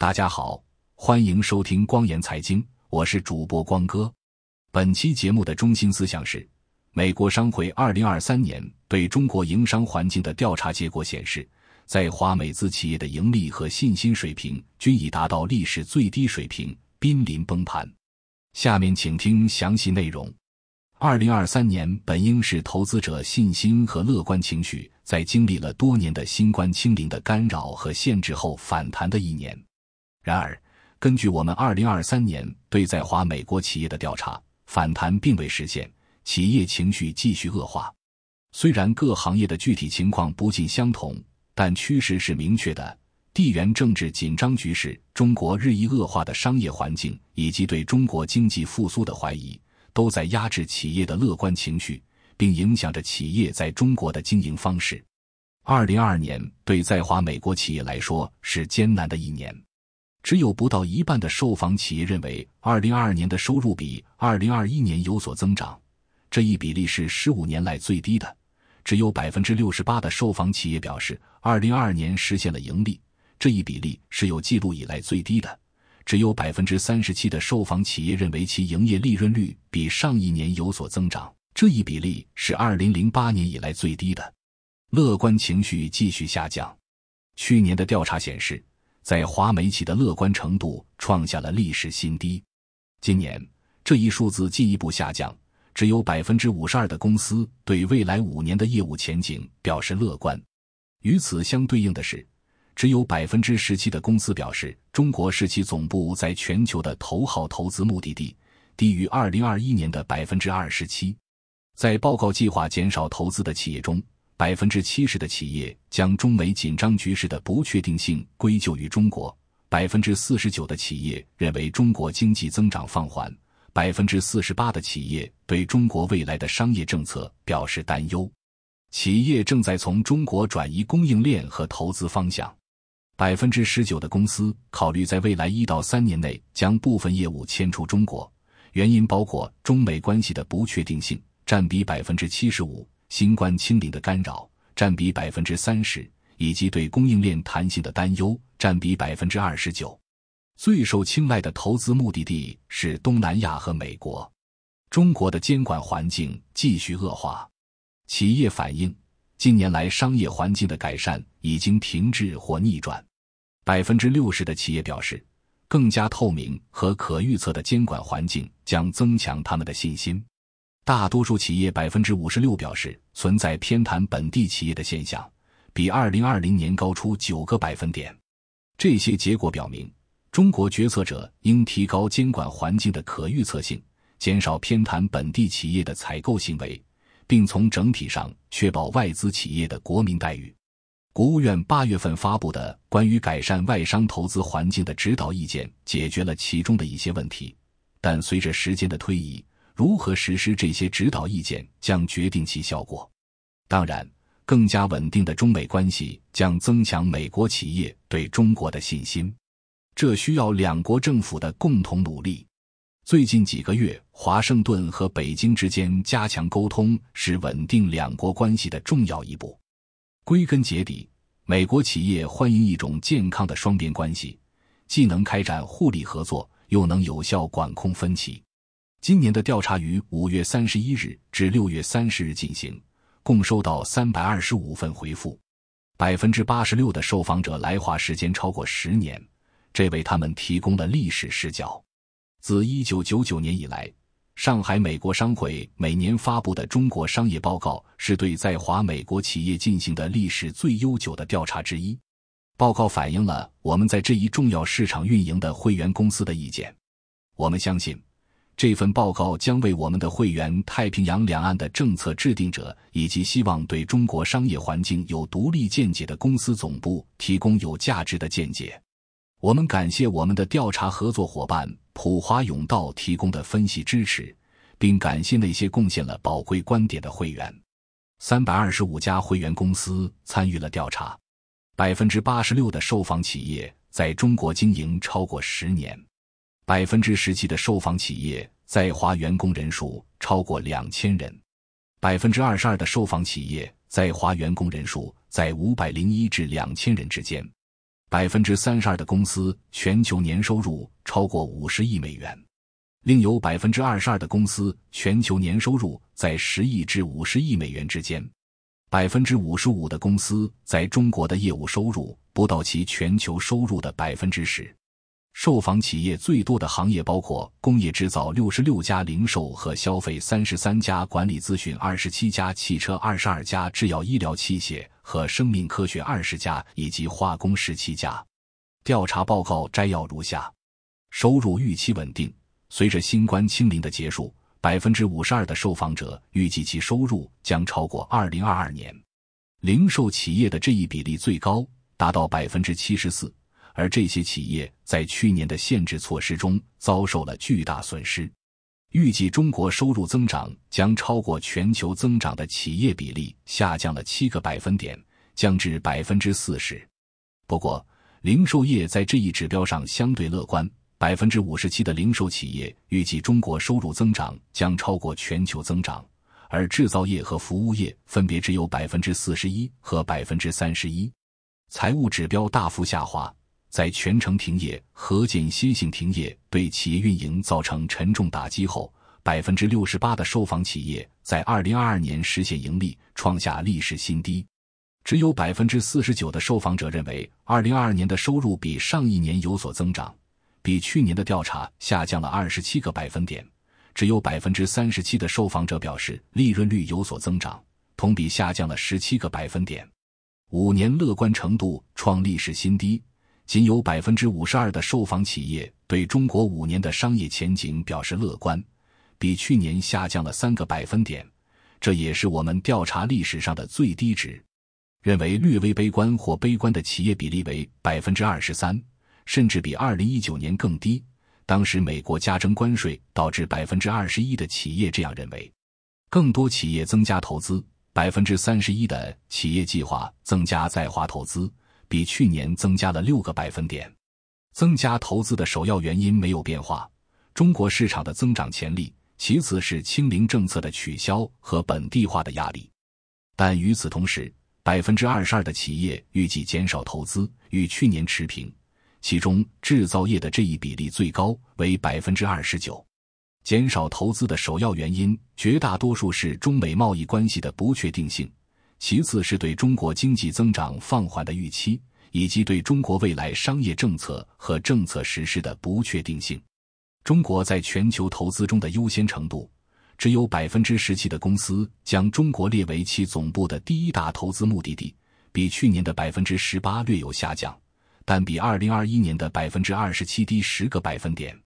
大家好，欢迎收听光言财经，我是主播光哥。本期节目的中心思想是：美国商会二零二三年对中国营商环境的调查结果显示，在华美资企业的盈利和信心水平均已达到历史最低水平，濒临崩盘。下面请听详细内容。二零二三年本应是投资者信心和乐观情绪在经历了多年的新冠清零的干扰和限制后反弹的一年。然而，根据我们二零二三年对在华美国企业的调查，反弹并未实现，企业情绪继续恶化。虽然各行业的具体情况不尽相同，但趋势是明确的：地缘政治紧张局势、中国日益恶化的商业环境以及对中国经济复苏的怀疑。都在压制企业的乐观情绪，并影响着企业在中国的经营方式。二零二二年对在华美国企业来说是艰难的一年，只有不到一半的受访企业认为二零二二年的收入比二零二一年有所增长，这一比例是十五年来最低的。只有百分之六十八的受访企业表示二零二二年实现了盈利，这一比例是有记录以来最低的。只有百分之三十七的受访企业认为其营业利润率比上一年有所增长，这一比例是二零零八年以来最低的。乐观情绪继续下降。去年的调查显示，在华美企的乐观程度创下了历史新低。今年这一数字进一步下降，只有百分之五十二的公司对未来五年的业务前景表示乐观。与此相对应的是。只有百分之十七的公司表示，中国是其总部在全球的头号投资目的地，低于二零二一年的百分之二十七。在报告计划减少投资的企业中，百分之七十的企业将中美紧张局势的不确定性归咎于中国，百分之四十九的企业认为中国经济增长放缓，百分之四十八的企业对中国未来的商业政策表示担忧。企业正在从中国转移供应链和投资方向。百分之十九的公司考虑在未来一到三年内将部分业务迁出中国，原因包括中美关系的不确定性，占比百分之七十五；新冠清零的干扰，占比百分之三十；以及对供应链弹性的担忧，占比百分之二十九。最受青睐的投资目的地是东南亚和美国。中国的监管环境继续恶化，企业反映近年来商业环境的改善已经停滞或逆转。百分之六十的企业表示，更加透明和可预测的监管环境将增强他们的信心。大多数企业百分之五十六表示存在偏袒本地企业的现象，比二零二零年高出九个百分点。这些结果表明，中国决策者应提高监管环境的可预测性，减少偏袒本地企业的采购行为，并从整体上确保外资企业的国民待遇。国务院八月份发布的关于改善外商投资环境的指导意见解决了其中的一些问题，但随着时间的推移，如何实施这些指导意见将决定其效果。当然，更加稳定的中美关系将增强美国企业对中国的信心，这需要两国政府的共同努力。最近几个月，华盛顿和北京之间加强沟通是稳定两国关系的重要一步。归根结底，美国企业欢迎一种健康的双边关系，既能开展互利合作，又能有效管控分歧。今年的调查于五月三十一日至六月三十日进行，共收到三百二十五份回复，百分之八十六的受访者来华时间超过十年，这为他们提供了历史视角。自一九九九年以来。上海美国商会每年发布的中国商业报告是对在华美国企业进行的历史最悠久的调查之一。报告反映了我们在这一重要市场运营的会员公司的意见。我们相信，这份报告将为我们的会员太平洋两岸的政策制定者以及希望对中国商业环境有独立见解的公司总部提供有价值的见解。我们感谢我们的调查合作伙伴普华永道提供的分析支持，并感谢那些贡献了宝贵观点的会员。三百二十五家会员公司参与了调查，百分之八十六的受访企业在中国经营超过十年，百分之十七的受访企业在华员工人数超过两千人，百分之二十二的受访企业在华员工人数在五百零一至两千人之间。百分之三十二的公司全球年收入超过五十亿美元，另有百分之二十二的公司全球年收入在十亿至五十亿美元之间，百分之五十五的公司在中国的业务收入不到其全球收入的百分之十。受访企业最多的行业包括工业制造六十六家、零售和消费三十三家、管理咨询二十七家、汽车二十二家、制药医疗器械和生命科学二十家以及化工十七家。调查报告摘要如下：收入预期稳定。随着新冠清零的结束，百分之五十二的受访者预计其收入将超过二零二二年。零售企业的这一比例最高，达到百分之七十四。而这些企业在去年的限制措施中遭受了巨大损失。预计中国收入增长将超过全球增长的企业比例下降了七个百分点，降至百分之四十。不过，零售业在这一指标上相对乐观，百分之五十七的零售企业预计中国收入增长将超过全球增长，而制造业和服务业分别只有百分之四十一和百分之三十一。财务指标大幅下滑。在全城停业和间歇性停业对企业运营造成沉重打击后，百分之六十八的受访企业在二零二二年实现盈利，创下历史新低。只有百分之四十九的受访者认为二零二二年的收入比上一年有所增长，比去年的调查下降了二十七个百分点。只有百分之三十七的受访者表示利润率有所增长，同比下降了十七个百分点。五年乐观程度创历史新低。仅有百分之五十二的受访企业对中国五年的商业前景表示乐观，比去年下降了三个百分点，这也是我们调查历史上的最低值。认为略微悲观或悲观的企业比例为百分之二十三，甚至比二零一九年更低。当时美国加征关税导致百分之二十一的企业这样认为。更多企业增加投资，百分之三十一的企业计划增加在华投资。比去年增加了六个百分点。增加投资的首要原因没有变化，中国市场的增长潜力。其次是清零政策的取消和本地化的压力。但与此同时，百分之二十二的企业预计减少投资，与去年持平。其中制造业的这一比例最高，为百分之二十九。减少投资的首要原因，绝大多数是中美贸易关系的不确定性。其次是对中国经济增长放缓的预期，以及对中国未来商业政策和政策实施的不确定性。中国在全球投资中的优先程度，只有百分之十七的公司将中国列为其总部的第一大投资目的地，比去年的百分之十八略有下降，但比二零二一年的百分之二十七低十个百分点。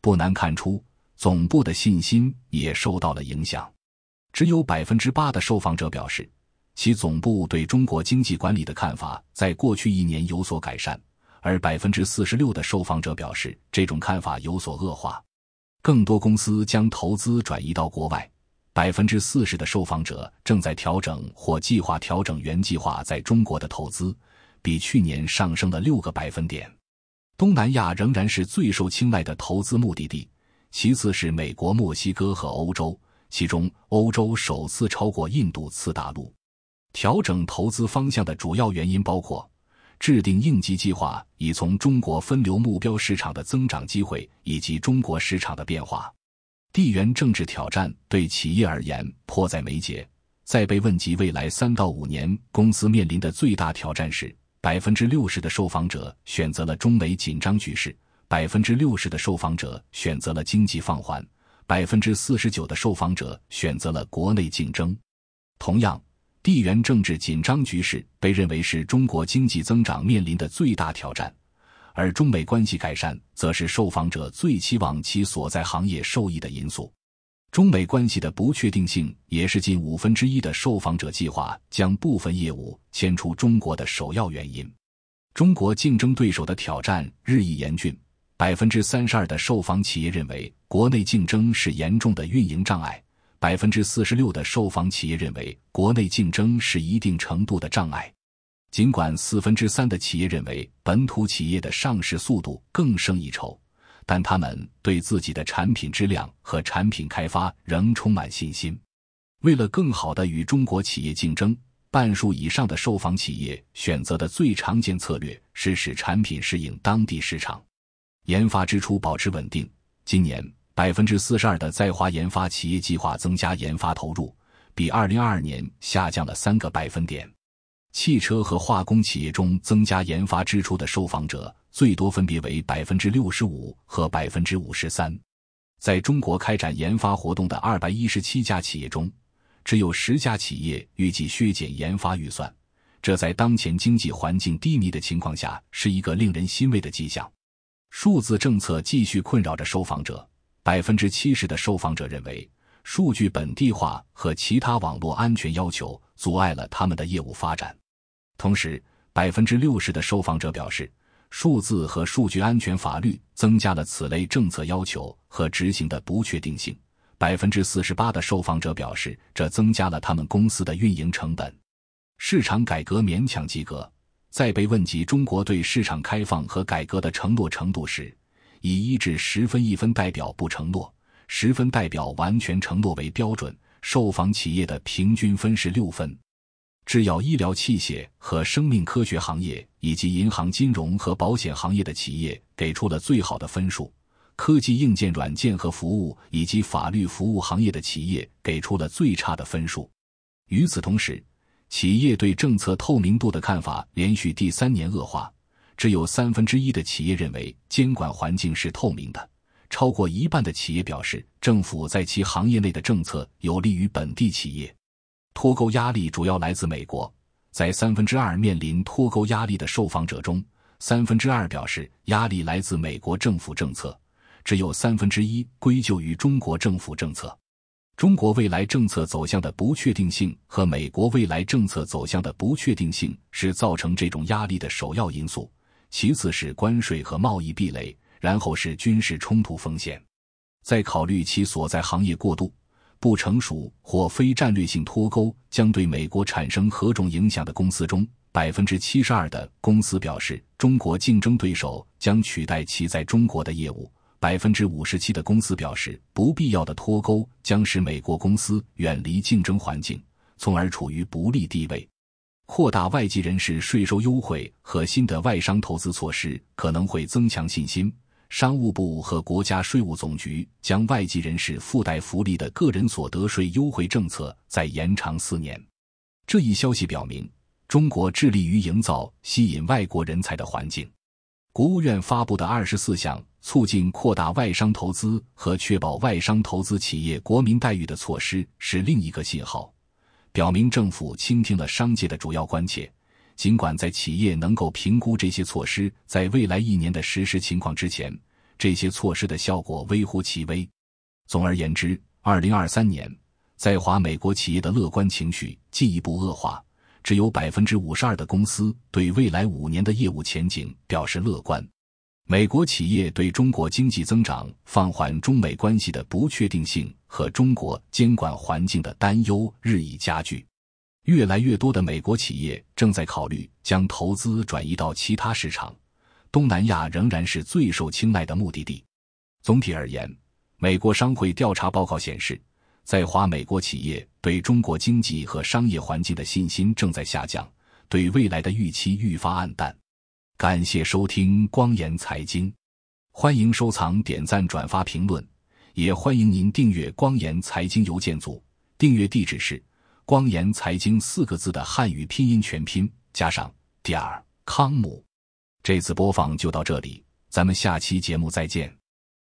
不难看出，总部的信心也受到了影响。只有百分之八的受访者表示。其总部对中国经济管理的看法在过去一年有所改善，而百分之四十六的受访者表示这种看法有所恶化。更多公司将投资转移到国外，百分之四十的受访者正在调整或计划调整原计划在中国的投资，比去年上升了六个百分点。东南亚仍然是最受青睐的投资目的地，其次是美国、墨西哥和欧洲，其中欧洲首次超过印度次大陆。调整投资方向的主要原因包括：制定应急计划，以从中国分流目标市场的增长机会以及中国市场的变化；地缘政治挑战对企业而言迫在眉睫。在被问及未来三到五年公司面临的最大挑战时，百分之六十的受访者选择了中美紧张局势，百分之六十的受访者选择了经济放缓，百分之四十九的受访者选择了国内竞争。同样。地缘政治紧张局势被认为是中国经济增长面临的最大挑战，而中美关系改善则是受访者最期望其所在行业受益的因素。中美关系的不确定性也是近五分之一的受访者计划将部分业务迁出中国的首要原因。中国竞争对手的挑战日益严峻，百分之三十二的受访企业认为国内竞争是严重的运营障碍。百分之四十六的受访企业认为国内竞争是一定程度的障碍，尽管四分之三的企业认为本土企业的上市速度更胜一筹，但他们对自己的产品质量和产品开发仍充满信心。为了更好的与中国企业竞争，半数以上的受访企业选择的最常见策略是使产品适应当地市场。研发支出保持稳定，今年百分之四十二的在华研发企业计划增加研发投入，比二零二二年下降了三个百分点。汽车和化工企业中增加研发支出的受访者最多，分别为百分之六十五和百分之五十三。在中国开展研发活动的二百一十七家企业中，只有十家企业预计削减研发预算。这在当前经济环境低迷的情况下，是一个令人欣慰的迹象。数字政策继续困扰着受访者，百分之七十的受访者认为，数据本地化和其他网络安全要求阻碍了他们的业务发展。同时，百分之六十的受访者表示。数字和数据安全法律增加了此类政策要求和执行的不确定性。百分之四十八的受访者表示，这增加了他们公司的运营成本。市场改革勉强及格。在被问及中国对市场开放和改革的承诺程度时，以一至十分，一分代表不承诺，十分代表完全承诺为标准。受访企业的平均分是六分。制药、医疗器械和生命科学行业，以及银行、金融和保险行业的企业给出了最好的分数；科技、硬件、软件和服务以及法律服务行业的企业给出了最差的分数。与此同时，企业对政策透明度的看法连续第三年恶化，只有三分之一的企业认为监管环境是透明的，超过一半的企业表示政府在其行业内的政策有利于本地企业。脱钩压力主要来自美国，在三分之二面临脱钩压力的受访者中，三分之二表示压力来自美国政府政策，只有三分之一归咎于中国政府政策。中国未来政策走向的不确定性和美国未来政策走向的不确定性是造成这种压力的首要因素，其次是关税和贸易壁垒，然后是军事冲突风险。在考虑其所在行业过度。不成熟或非战略性脱钩将对美国产生何种影响的公司中，百分之七十二的公司表示中国竞争对手将取代其在中国的业务；百分之五十七的公司表示不必要的脱钩将使美国公司远离竞争环境，从而处于不利地位。扩大外籍人士税收优惠和新的外商投资措施可能会增强信心。商务部和国家税务总局将外籍人士附带福利的个人所得税优惠政策再延长四年。这一消息表明，中国致力于营造吸引外国人才的环境。国务院发布的二十四项促进扩大外商投资和确保外商投资企业国民待遇的措施是另一个信号，表明政府倾听了商界的主要关切。尽管在企业能够评估这些措施在未来一年的实施情况之前，这些措施的效果微乎其微。总而言之，二零二三年在华美国企业的乐观情绪进一步恶化，只有百分之五十二的公司对未来五年的业务前景表示乐观。美国企业对中国经济增长放缓、中美关系的不确定性和中国监管环境的担忧日益加剧。越来越多的美国企业正在考虑将投资转移到其他市场，东南亚仍然是最受青睐的目的地。总体而言，美国商会调查报告显示，在华美国企业对中国经济和商业环境的信心正在下降，对未来的预期愈发暗淡。感谢收听光言财经，欢迎收藏、点赞、转发、评论，也欢迎您订阅光言财经邮件组，订阅地址是。光言财经四个字的汉语拼音全拼加上点儿康姆，这次播放就到这里，咱们下期节目再见。